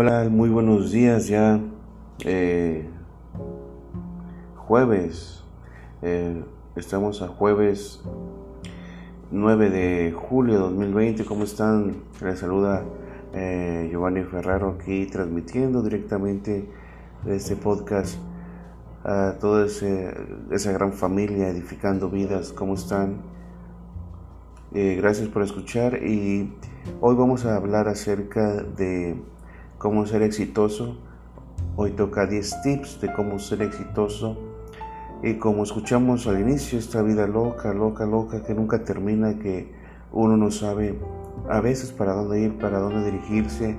Hola, muy buenos días ya. Eh, jueves. Eh, estamos a jueves 9 de julio de 2020. ¿Cómo están? Les saluda eh, Giovanni Ferraro aquí transmitiendo directamente este podcast a toda esa gran familia edificando vidas. ¿Cómo están? gracias por escuchar y hoy vamos a hablar acerca de cómo ser exitoso. Hoy toca 10 tips de cómo ser exitoso. Y como escuchamos al inicio, esta vida loca, loca, loca, que nunca termina, que uno no sabe a veces para dónde ir, para dónde dirigirse,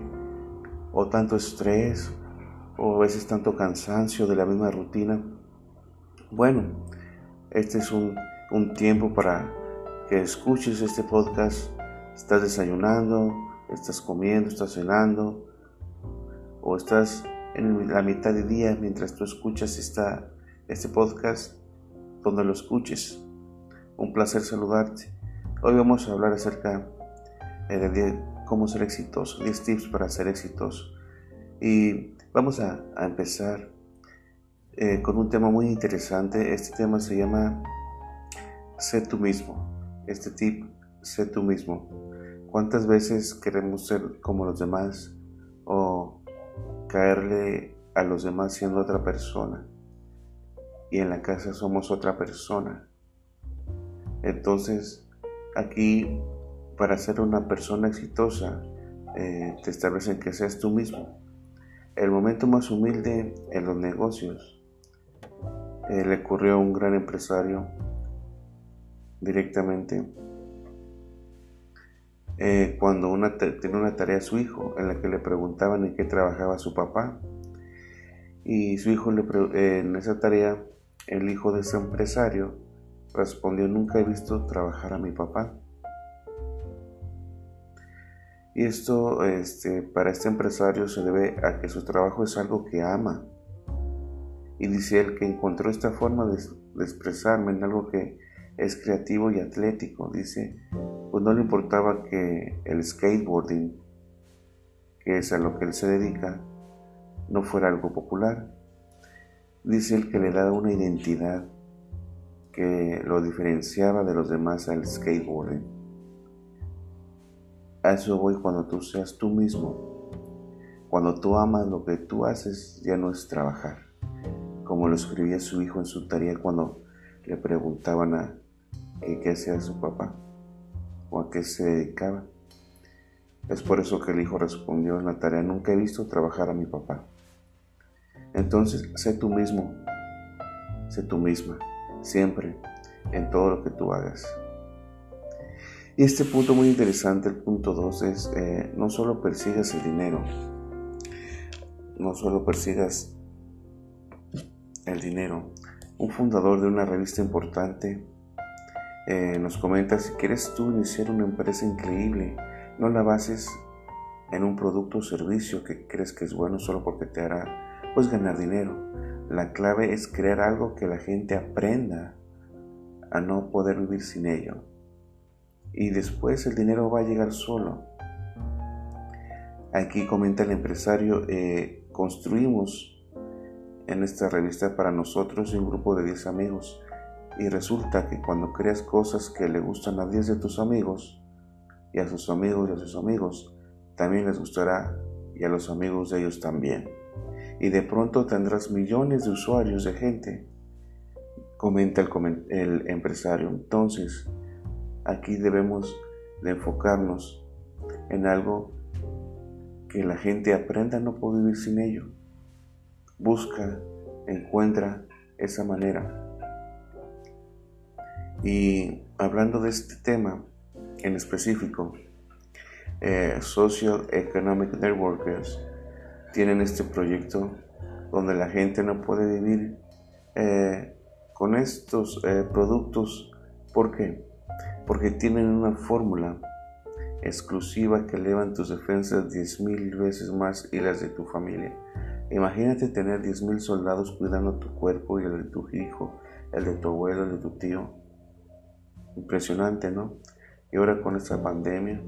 o tanto estrés, o a veces tanto cansancio de la misma rutina. Bueno, este es un, un tiempo para que escuches este podcast. Estás desayunando, estás comiendo, estás cenando, o estás en la mitad de día mientras tú escuchas esta, este podcast, donde lo escuches. Un placer saludarte. Hoy vamos a hablar acerca eh, de cómo ser exitoso, 10 tips para ser exitoso. Y vamos a, empezar eh, con un tema muy interesante. Este tema se llama Sé tú mismo. Este tip, sé tú mismo. ¿Cuántas veces queremos ser como los demás o caerle a los demás siendo otra persona. Y en la casa somos otra persona. Entonces, aquí, para ser una persona exitosa, eh, te establecen que seas tú mismo. El momento más humilde en los negocios eh, le ocurrió a un gran empresario directamente eh, cuando tenía una tarea su hijo en la que le preguntaban en qué trabajaba su papá. Y su hijo le en esa tarea, el hijo de ese empresario respondió, nunca he visto trabajar a mi papá. Y esto este, para este empresario se debe a que su trabajo es algo que ama. Y dice él que encontró esta forma de expresarme en algo que es creativo y atlético. Dice, pues no le importaba que el skateboarding, que es a lo que él se dedica, no fuera algo popular. Dice él que le da una identidad que lo diferenciaba de los demás al skateboarding. A eso voy cuando tú seas tú mismo. Cuando tú amas lo que tú haces, ya no es trabajar. Como lo escribía su hijo en su tarea cuando le preguntaban a qué hacía su papá o a qué se dedicaba. Es por eso que el hijo respondió en la tarea, nunca he visto trabajar a mi papá. Entonces, sé tú mismo, sé tú misma, siempre, en todo lo que tú hagas. Y este punto muy interesante, el punto 2, es eh, no solo persigas el dinero, no solo persigas el dinero. Un fundador de una revista importante eh, nos comenta, si quieres tú iniciar una empresa increíble, no la bases en un producto o servicio que crees que es bueno solo porque te hará pues ganar dinero. La clave es crear algo que la gente aprenda a no poder vivir sin ello. Y después el dinero va a llegar solo. Aquí comenta el empresario, eh, construimos en esta revista para nosotros un grupo de 10 amigos y resulta que cuando creas cosas que le gustan a 10 de tus amigos, y a sus amigos y a sus amigos, también les gustará y a los amigos de ellos también. Y de pronto tendrás millones de usuarios de gente, comenta el, empresario. Entonces, aquí debemos de enfocarnos en algo que la gente aprenda no poder vivir sin ello. Busca, encuentra esa manera. Y hablando de este tema en específico, eh, Social Economic Networkers tienen este proyecto donde la gente no puede vivir eh, con estos eh, productos. ¿Por qué? Porque tienen una fórmula exclusiva que elevan tus defensas 10.000 veces más y las de tu familia. Imagínate tener 10.000 soldados cuidando tu cuerpo y el de tu hijo, el de tu abuelo, el de tu tío Impresionante, ¿no? Y ahora con esta pandemia,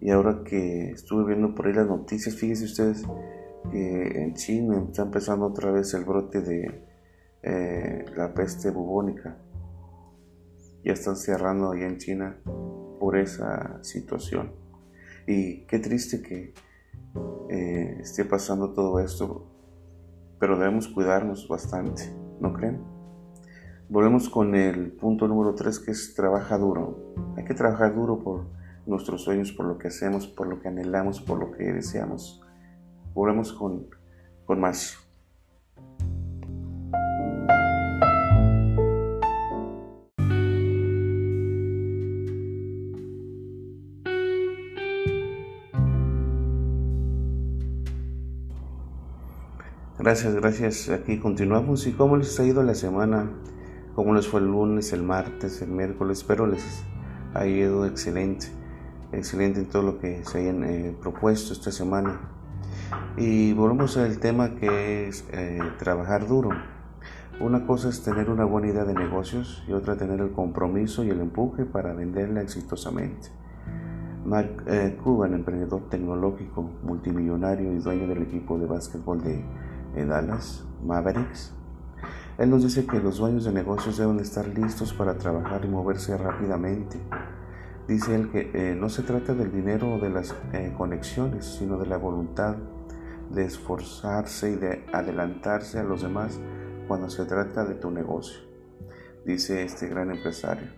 Y ahora que estuve viendo por ahí las noticias, fíjense ustedes que en China está empezando otra vez el brote de eh, la peste bubónica. Ya están cerrando allá en China por esa situación. Y qué triste que eh, esté pasando todo esto, pero debemos cuidarnos bastante, ¿no creen? Volvemos con el punto número 3 que es trabaja duro. Hay que trabajar duro por nuestros sueños, por lo que hacemos, por lo que anhelamos, por lo que deseamos. Volvemos con, con más. Gracias, gracias. Aquí continuamos. ¿Y cómo les ha ido la semana? ¿Cómo les fue el lunes, el martes, el miércoles? Espero les haya ido excelente. Excelente en todo lo que se hayan eh, propuesto esta semana. Y volvemos al tema que es eh, trabajar duro. Una cosa es tener una buena idea de negocios y otra tener el compromiso y el empuje para venderla exitosamente. Mark eh, Cuban, emprendedor tecnológico, multimillonario y dueño del equipo de básquetbol de Dallas Mavericks. Él nos dice que los dueños de negocios deben estar listos para trabajar y moverse rápidamente. Dice él que eh, no se trata del dinero o de las eh, conexiones, sino de la voluntad de esforzarse y de adelantarse a los demás cuando se trata de tu negocio, dice este gran empresario.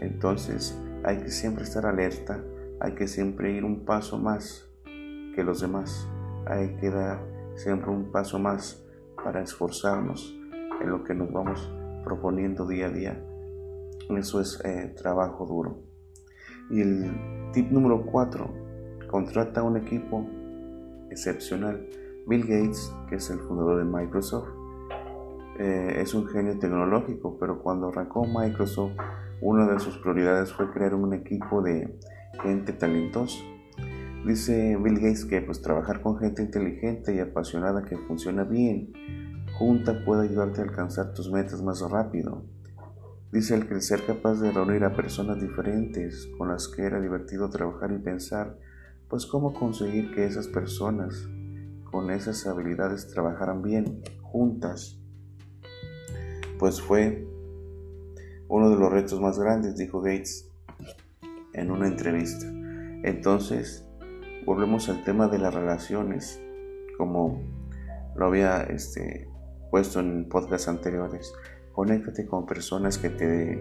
Entonces hay que siempre estar alerta, hay que siempre ir un paso más que los demás, hay que dar siempre un paso más para esforzarnos lo que nos vamos proponiendo día a día. Eso es eh, trabajo duro. Y el tip número 4, contrata un equipo excepcional. Bill Gates, que es el fundador de Microsoft, eh, es un genio tecnológico, pero cuando arrancó Microsoft, una de sus prioridades fue crear un equipo de gente talentosa. Dice Bill Gates que pues trabajar con gente inteligente y apasionada que funciona bien junta puede ayudarte a alcanzar tus metas más rápido. Dice el que el ser capaz de reunir a personas diferentes con las que era divertido trabajar y pensar, pues cómo conseguir que esas personas con esas habilidades trabajaran bien juntas, pues fue uno de los retos más grandes, dijo Gates en una entrevista. Entonces, volvemos al tema de las relaciones, como lo había este, puesto en podcasts anteriores. Conéctate con personas que te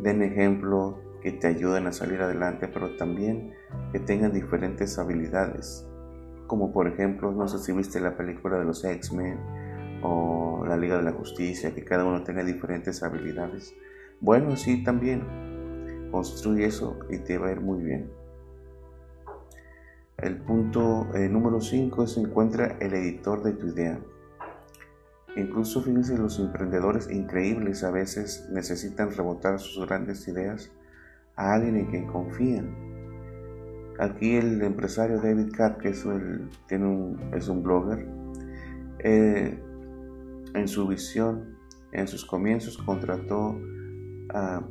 den ejemplo, que te ayuden a salir adelante, pero también que tengan diferentes habilidades. Como por ejemplo, no sé si viste la película de los X-Men o la Liga de la Justicia, que cada uno tiene diferentes habilidades. Bueno, sí, también construye eso y te va a ir muy bien. El punto eh, número 5 se encuentra el editor de tu idea. Incluso fíjense, los emprendedores increíbles a veces necesitan rebotar sus grandes ideas a alguien en quien confían. Aquí el empresario David Kapp, que es, un blogger, eh, en su visión, en sus comienzos, contrató a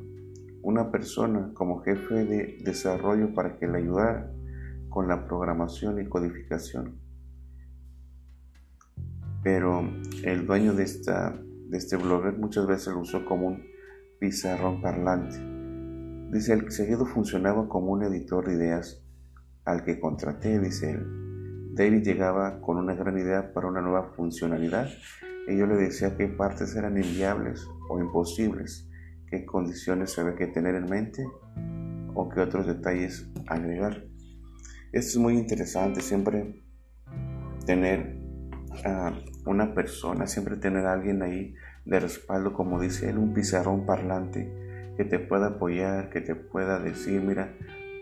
una persona como jefe de desarrollo para que le ayudara con la programación y codificación. Pero el dueño de, esta, de este blogger muchas veces lo usó como un pizarrón parlante. Dice, el seguido funcionaba como un editor de ideas al que contraté, dice él. David llegaba con una gran idea para una nueva funcionalidad y yo le decía qué partes eran inviables o imposibles, qué condiciones había que tener en mente o qué otros detalles agregar. Esto es muy interesante, siempre tener a una persona, siempre tener alguien ahí de respaldo, como dice él, un pizarrón parlante que te pueda apoyar, que te pueda decir, mira,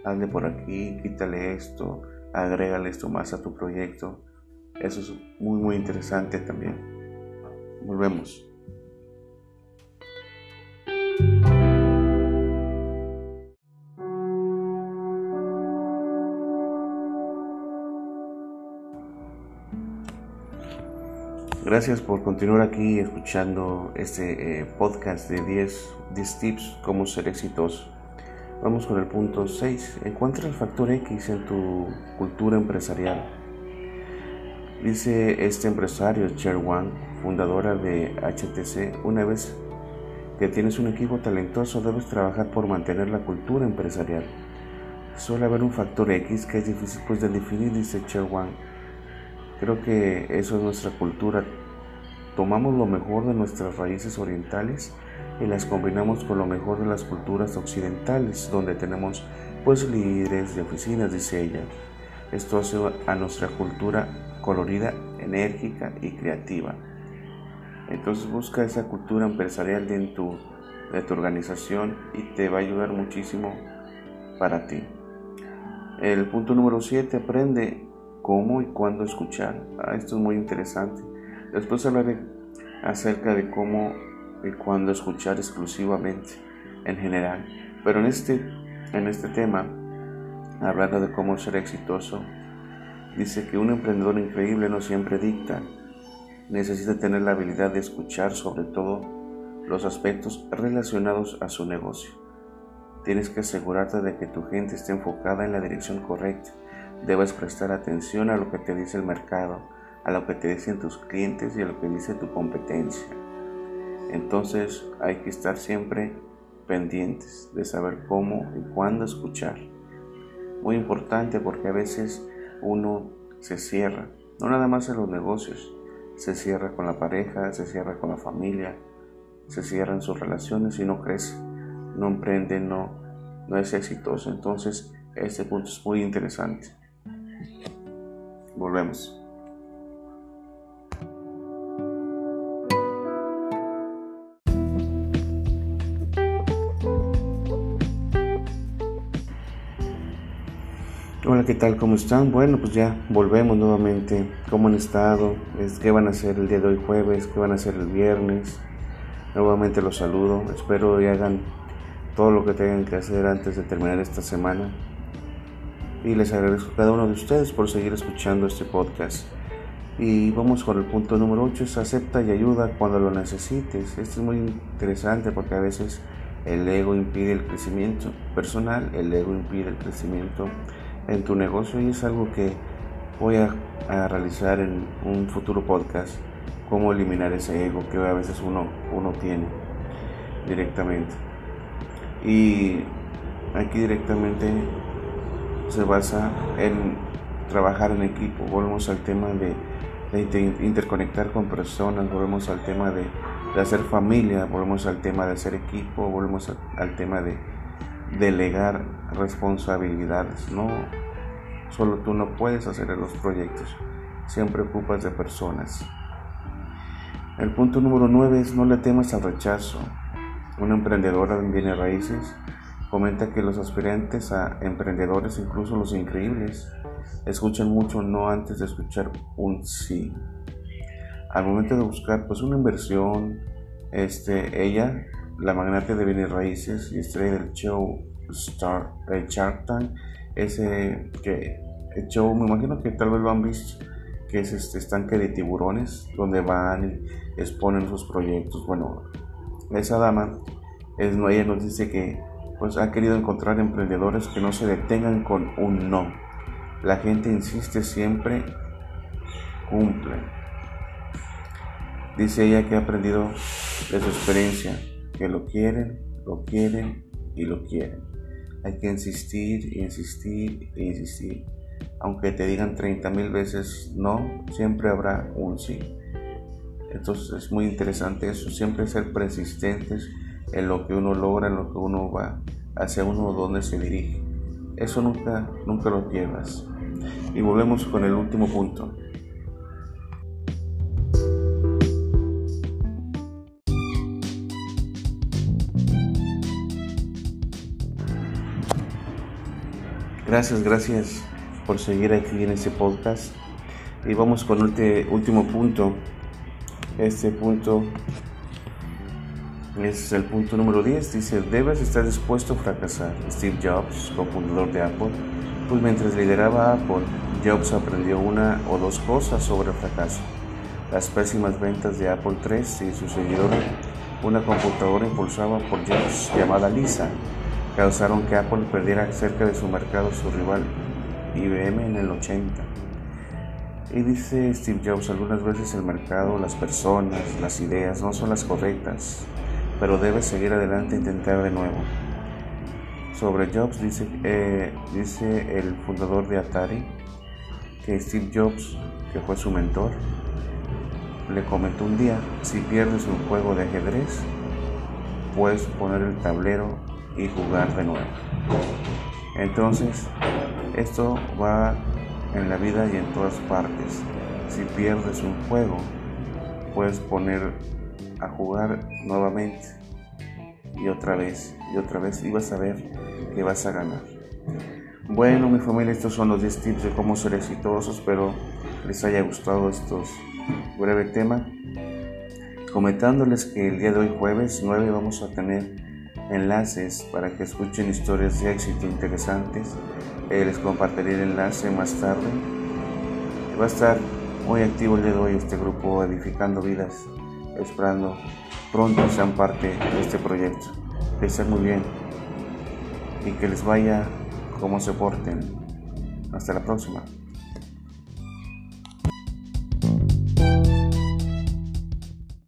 hazle por aquí, quítale esto, agrégale esto más a tu proyecto. Eso es muy, muy interesante también. Volvemos. Gracias por continuar aquí escuchando este eh, podcast de 10, 10 tips cómo ser exitoso. Vamos con el punto 6. Encuentra el factor X en tu cultura empresarial. Dice este empresario, Cher Wang, fundadora de HTC, una vez que tienes un equipo talentoso debes trabajar por mantener la cultura empresarial. Suele haber un factor X que es difícil pues, de definir, dice Cher Wang. Creo que eso es nuestra cultura. Tomamos lo mejor de nuestras raíces orientales y las combinamos con lo mejor de las culturas occidentales, donde tenemos pues líderes de oficinas, dice ella. Esto hace a nuestra cultura colorida, enérgica y creativa. Entonces busca esa cultura empresarial de tu, de tu organización y te va a ayudar muchísimo para ti. El punto número 7, aprende cómo y cuándo escuchar. Ah, esto es muy interesante. Después hablaré acerca de cómo y cuándo escuchar exclusivamente en general. Pero en este, en este tema, hablando de cómo ser exitoso, dice que un emprendedor increíble no siempre dicta, necesita tener la habilidad de escuchar sobre todo los aspectos relacionados a su negocio. Tienes que asegurarte de que tu gente esté enfocada en la dirección correcta. Debes prestar atención a lo que te dice el mercado, a lo que te dicen tus clientes y a lo que dice tu competencia. Entonces hay que estar siempre pendientes de saber cómo y cuándo escuchar. Muy importante porque a veces uno se cierra, no nada más en los negocios, se cierra con la pareja, se cierra con la familia, se cierra en sus relaciones y no crece, no emprende, no, no es exitoso. Entonces, este punto es muy interesante. Volvemos. Hola, ¿qué tal? ¿Cómo están? Bueno, pues ya volvemos nuevamente. ¿Cómo han estado? ¿Qué van a hacer el día de hoy jueves? ¿Qué van a hacer el viernes? Nuevamente los saludo. Espero y hagan todo lo que tengan que hacer antes de terminar esta semana. Y les agradezco a cada uno de ustedes por seguir escuchando este podcast. Y vamos con el punto número 8, es acepta y ayuda cuando lo necesites. Esto es muy interesante porque a veces el ego impide el crecimiento personal, el ego impide el crecimiento en tu negocio y es algo que voy a, realizar en un futuro podcast, cómo eliminar ese ego que a veces uno, uno tiene directamente. Y aquí directamente se basa en trabajar en equipo, volvemos al tema de, interconectar con personas, volvemos al tema de, hacer familia, volvemos al tema de hacer equipo, volvemos al tema de delegar responsabilidades. No, solo tú no puedes hacer los proyectos, siempre ocupas de personas. El punto número 9 es no le temas al rechazo. Una emprendedora en bienes raíces comenta que los aspirantes a emprendedores, incluso los increíbles, escuchan mucho no antes de escuchar un sí. Al momento de buscar pues una inversión, este, ella la magnate de bienes raíces y estrella del show Star, el Shark Tank, ese que el show, me imagino que tal vez lo han visto, que es este estanque de tiburones, donde van y exponen sus proyectos. Bueno, esa dama, es, ella nos dice que pues ha querido encontrar emprendedores que no se detengan con un no. La gente insiste siempre, cumple. Dice ella que ha aprendido de su experiencia que lo quieren, lo quieren y lo quieren. Hay que insistir, insistir e insistir. Aunque te digan 30 mil veces no, siempre habrá un sí. Entonces es muy interesante eso, siempre ser persistentes en lo que uno logra, en lo que uno va, hacia uno donde se dirige. Eso nunca, nunca lo pierdas. Y volvemos con el último punto. Gracias, gracias por seguir aquí en este podcast. Y vamos con este último punto. Este punto es el punto número 10. Dice, debes estar dispuesto a fracasar. Steve Jobs, cofundador de Apple, pues mientras lideraba Apple, Jobs aprendió una o dos cosas sobre el fracaso. Las pésimas ventas de Apple III y su seguidora, una computadora impulsada por Jobs llamada Lisa, causaron que Apple perdiera cerca de su mercado su rival IBM en el 80. Y dice Steve Jobs, algunas veces el mercado, las personas, las ideas no son las correctas, pero debes seguir adelante e intentar de nuevo. Sobre Jobs dice, eh, dice el fundador de Atari que Steve Jobs, que fue su mentor, le comentó un día, si pierdes un juego de ajedrez, puedes poner el tablero y jugar de nuevo. Entonces, esto va en la vida y en todas partes. Si pierdes un juego, puedes poner a jugar nuevamente y otra vez y otra vez y vas a ver que vas a ganar. Bueno, mi familia, estos son los 10 tips de cómo ser exitosos. Espero les haya gustado estos breve tema. Comentándoles que el día de hoy, jueves 9, vamos a tener enlaces para que escuchen historias de éxito interesantes. Eh, les compartiré el enlace más tarde. Va a estar muy activo el día de hoy este grupo Edificando Vidas, esperando pronto sean parte de este proyecto. Que estén muy bien y que les vaya como se porten. Hasta la próxima.